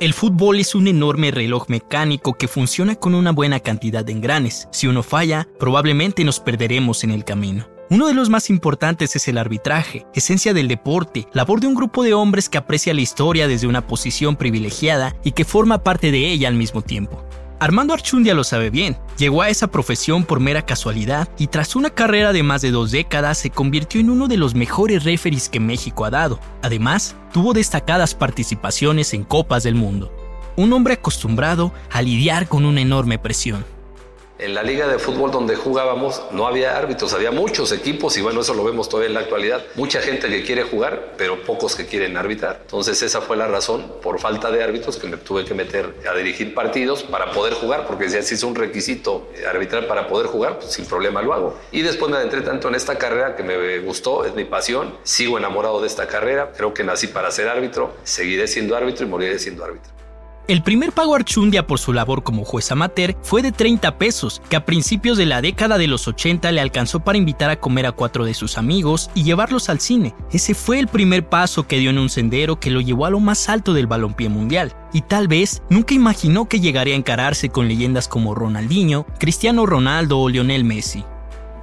El fútbol es un enorme reloj mecánico que funciona con una buena cantidad de engranes. Si uno falla, probablemente nos perderemos en el camino. Uno de los más importantes es el arbitraje, esencia del deporte, labor de un grupo de hombres que aprecia la historia desde una posición privilegiada y que forma parte de ella al mismo tiempo. Armando Archundia lo sabe bien, llegó a esa profesión por mera casualidad y tras una carrera de más de dos décadas se convirtió en uno de los mejores referees que México ha dado. Además, tuvo destacadas participaciones en Copas del Mundo. Un hombre acostumbrado a lidiar con una enorme presión. En la liga de fútbol donde jugábamos no había árbitros, había muchos equipos y bueno, eso lo vemos todavía en la actualidad. Mucha gente que quiere jugar, pero pocos que quieren arbitrar. Entonces esa fue la razón, por falta de árbitros, que me tuve que meter a dirigir partidos para poder jugar, porque si es un requisito arbitrar para poder jugar, pues sin problema lo hago. Y después me adentré tanto en esta carrera que me gustó, es mi pasión, sigo enamorado de esta carrera, creo que nací para ser árbitro, seguiré siendo árbitro y moriré siendo árbitro. El primer pago a Archundia por su labor como juez amateur fue de 30 pesos, que a principios de la década de los 80 le alcanzó para invitar a comer a cuatro de sus amigos y llevarlos al cine. Ese fue el primer paso que dio en un sendero que lo llevó a lo más alto del balompié mundial. Y tal vez nunca imaginó que llegaría a encararse con leyendas como Ronaldinho, Cristiano Ronaldo o Lionel Messi.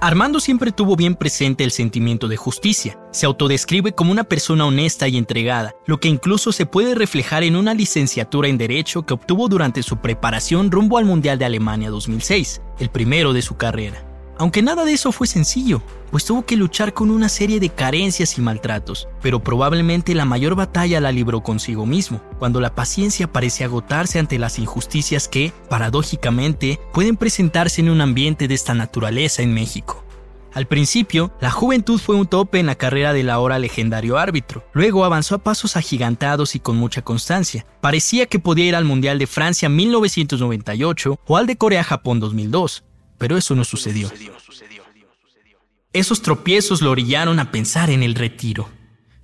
Armando siempre tuvo bien presente el sentimiento de justicia. Se autodescribe como una persona honesta y entregada, lo que incluso se puede reflejar en una licenciatura en Derecho que obtuvo durante su preparación rumbo al Mundial de Alemania 2006, el primero de su carrera. Aunque nada de eso fue sencillo, pues tuvo que luchar con una serie de carencias y maltratos, pero probablemente la mayor batalla la libró consigo mismo, cuando la paciencia parece agotarse ante las injusticias que, paradójicamente, pueden presentarse en un ambiente de esta naturaleza en México. Al principio, la juventud fue un tope en la carrera del ahora legendario árbitro. Luego avanzó a pasos agigantados y con mucha constancia. Parecía que podía ir al Mundial de Francia 1998 o al de Corea-Japón 2002, pero eso no sucedió. Esos tropiezos lo orillaron a pensar en el retiro.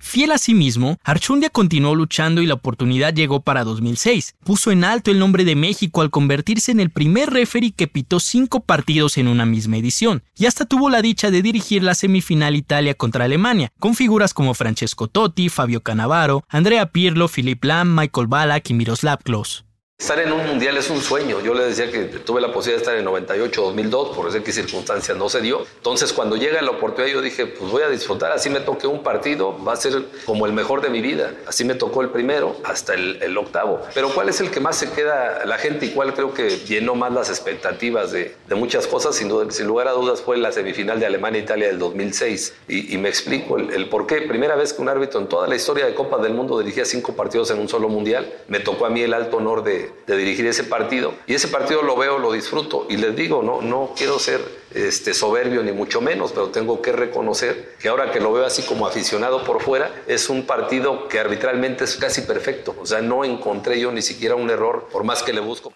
Fiel a sí mismo, Archundia continuó luchando y la oportunidad llegó para 2006. Puso en alto el nombre de México al convertirse en el primer referee que pitó cinco partidos en una misma edición, y hasta tuvo la dicha de dirigir la semifinal Italia contra Alemania, con figuras como Francesco Totti, Fabio Cannavaro, Andrea Pirlo, Philip Lam, Michael Ballack y Miroslav Klose. Estar en un mundial es un sueño. Yo le decía que tuve la posibilidad de estar en 98, 2002, por ese que circunstancias no se dio. Entonces, cuando llega la oportunidad, yo dije, pues voy a disfrutar. Así me toque un partido, va a ser como el mejor de mi vida. Así me tocó el primero hasta el, octavo. Pero, ¿cuál es el que más se queda la gente y cuál creo que llenó más las expectativas de, muchas cosas? Sin, sin, lugar a dudas, fue la semifinal de Alemania-Italia del 2006. Y, me explico el, por qué. Primera vez que un árbitro en toda la historia de Copas del Mundo dirigía cinco partidos en un solo mundial. Me tocó a mí el alto honor de de dirigir ese partido. Y ese partido lo veo, lo disfruto. Y les digo, no, no quiero ser este, soberbio ni mucho menos, pero tengo que reconocer que ahora que lo veo así como aficionado por fuera, es un partido que arbitralmente es casi perfecto. O sea, no encontré yo ni siquiera un error, por más que le busco.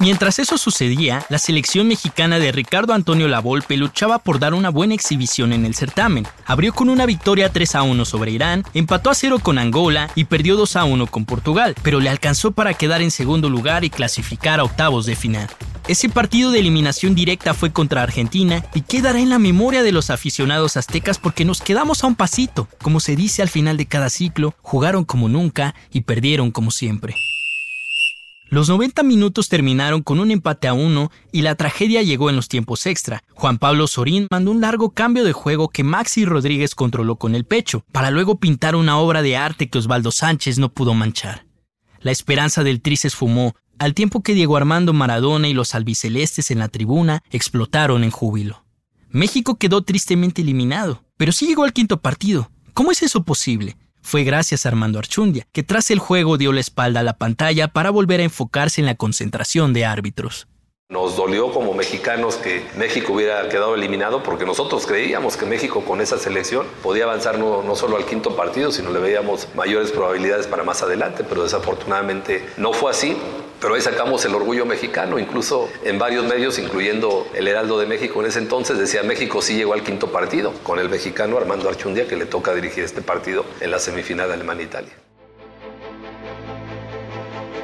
Mientras eso sucedía, la selección mexicana de Ricardo Antonio Lavolpe luchaba por dar una buena exhibición en el certamen. Abrió con una victoria 3 a 1 sobre Irán, empató a 0 con Angola y perdió 2 a 1 con Portugal, pero le alcanzó para quedar en segundo lugar y clasificar a octavos de final. Ese partido de eliminación directa fue contra Argentina y quedará en la memoria de los aficionados aztecas porque nos quedamos a un pasito. Como se dice al final de cada ciclo, jugaron como nunca y perdieron como siempre. Los 90 minutos terminaron con un empate a uno y la tragedia llegó en los tiempos extra. Juan Pablo Sorín mandó un largo cambio de juego que Maxi Rodríguez controló con el pecho, para luego pintar una obra de arte que Osvaldo Sánchez no pudo manchar. La esperanza del Tri se esfumó, al tiempo que Diego Armando Maradona y los albicelestes en la tribuna explotaron en júbilo. México quedó tristemente eliminado, pero sí llegó al quinto partido. ¿Cómo es eso posible? Fue gracias a Armando Archundia, que tras el juego dio la espalda a la pantalla para volver a enfocarse en la concentración de árbitros. Nos dolió como mexicanos que México hubiera quedado eliminado porque nosotros creíamos que México con esa selección podía avanzar no, no, solo al quinto partido, sino le veíamos mayores probabilidades para más adelante, pero desafortunadamente no fue así. Pero ahí sacamos el orgullo mexicano, incluso en varios medios, incluyendo el Heraldo de México en ese entonces, decía México sí llegó al quinto partido, con el mexicano Armando Archundia que le toca dirigir este partido en la semifinal de Alemania-Italia.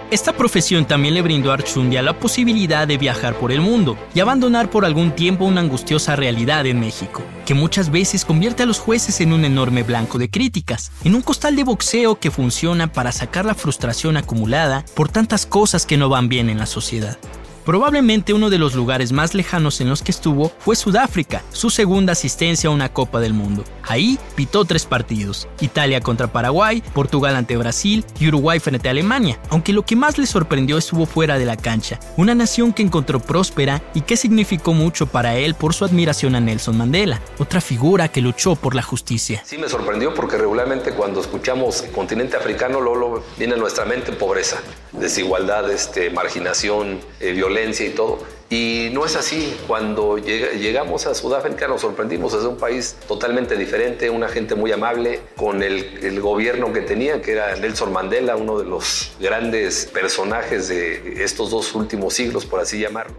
Esta profesión también le brindó a Archundia la posibilidad de viajar por el mundo y abandonar por algún tiempo una angustiosa realidad en México, que muchas veces convierte a los jueces en un enorme blanco de críticas, en un costal de boxeo que funciona para sacar la frustración acumulada por tantas cosas que no van bien en la sociedad. Probablemente uno de los lugares más lejanos en los que estuvo fue Sudáfrica, su segunda asistencia a una Copa del Mundo. Ahí pitó tres partidos, Italia contra Paraguay, Portugal ante Brasil y Uruguay frente a Alemania, aunque lo que más le sorprendió estuvo fuera de la cancha, una nación que encontró próspera y que significó mucho para él por su admiración a Nelson Mandela, otra figura que luchó por la justicia. Sí me sorprendió porque regularmente cuando escuchamos continente africano, luego viene a nuestra mente pobreza, desigualdad, este, marginación, eh, violencia y todo. Y no es así. Cuando llegamos a Sudáfrica nos sorprendimos. Es un país totalmente diferente, una gente muy amable, con el, gobierno que tenía, que era Nelson Mandela, uno de los grandes personajes de estos dos últimos siglos, por así llamarlo.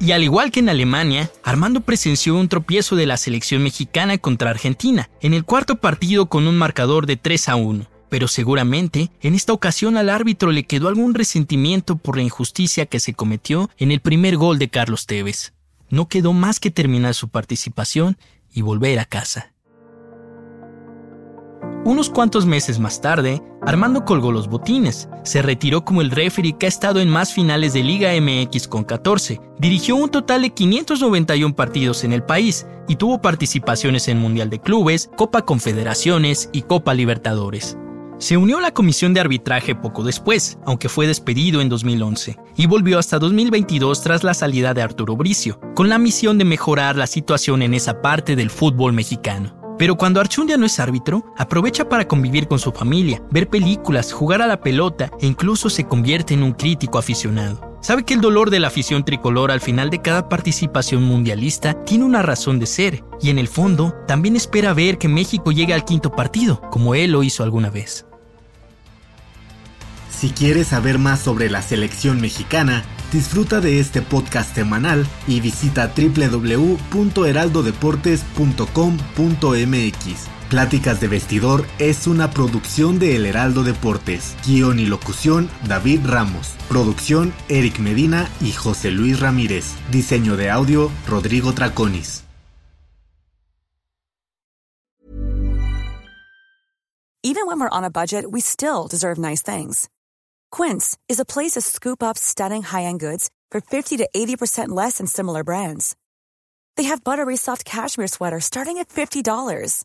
Y al igual que en Alemania, Armando presenció un tropiezo de la selección mexicana contra Argentina, en el cuarto partido con un marcador de 3 a 1 pero seguramente en esta ocasión al árbitro le quedó algún resentimiento por la injusticia que se cometió en el primer gol de Carlos Tevez. No quedó más que terminar su participación y volver a casa. Unos cuantos meses más tarde, Armando colgó los botines, se retiró como el referee que ha estado en más finales de Liga MX con 14, dirigió un total de 591 partidos en el país y tuvo participaciones en Mundial de Clubes, Copa Confederaciones y Copa Libertadores. Se unió a la comisión de arbitraje poco después, aunque fue despedido en 2011, y volvió hasta 2022 tras la salida de Arturo Bricio, con la misión de mejorar la situación en esa parte del fútbol mexicano. Pero cuando Archundia no es árbitro, aprovecha para convivir con su familia, ver películas, jugar a la pelota e incluso se convierte en un crítico aficionado. Sabe que el dolor de la afición tricolor al final de cada participación mundialista tiene una razón de ser, y en el fondo también espera ver que México llegue al quinto partido, como él lo hizo alguna vez. Si quieres saber más sobre la selección mexicana, disfruta de este podcast semanal y visita www.heraldodeportes.com.mx. Pláticas de Vestidor es una producción de El Heraldo Deportes. Guión y locución David Ramos. Producción Eric Medina y José Luis Ramírez. Diseño de audio Rodrigo Traconis. Even when we're on a budget, we still deserve nice things. Quince is a place to scoop up stunning high-end goods for 50 to 80% less than similar brands. They have buttery soft cashmere sweaters starting at $50,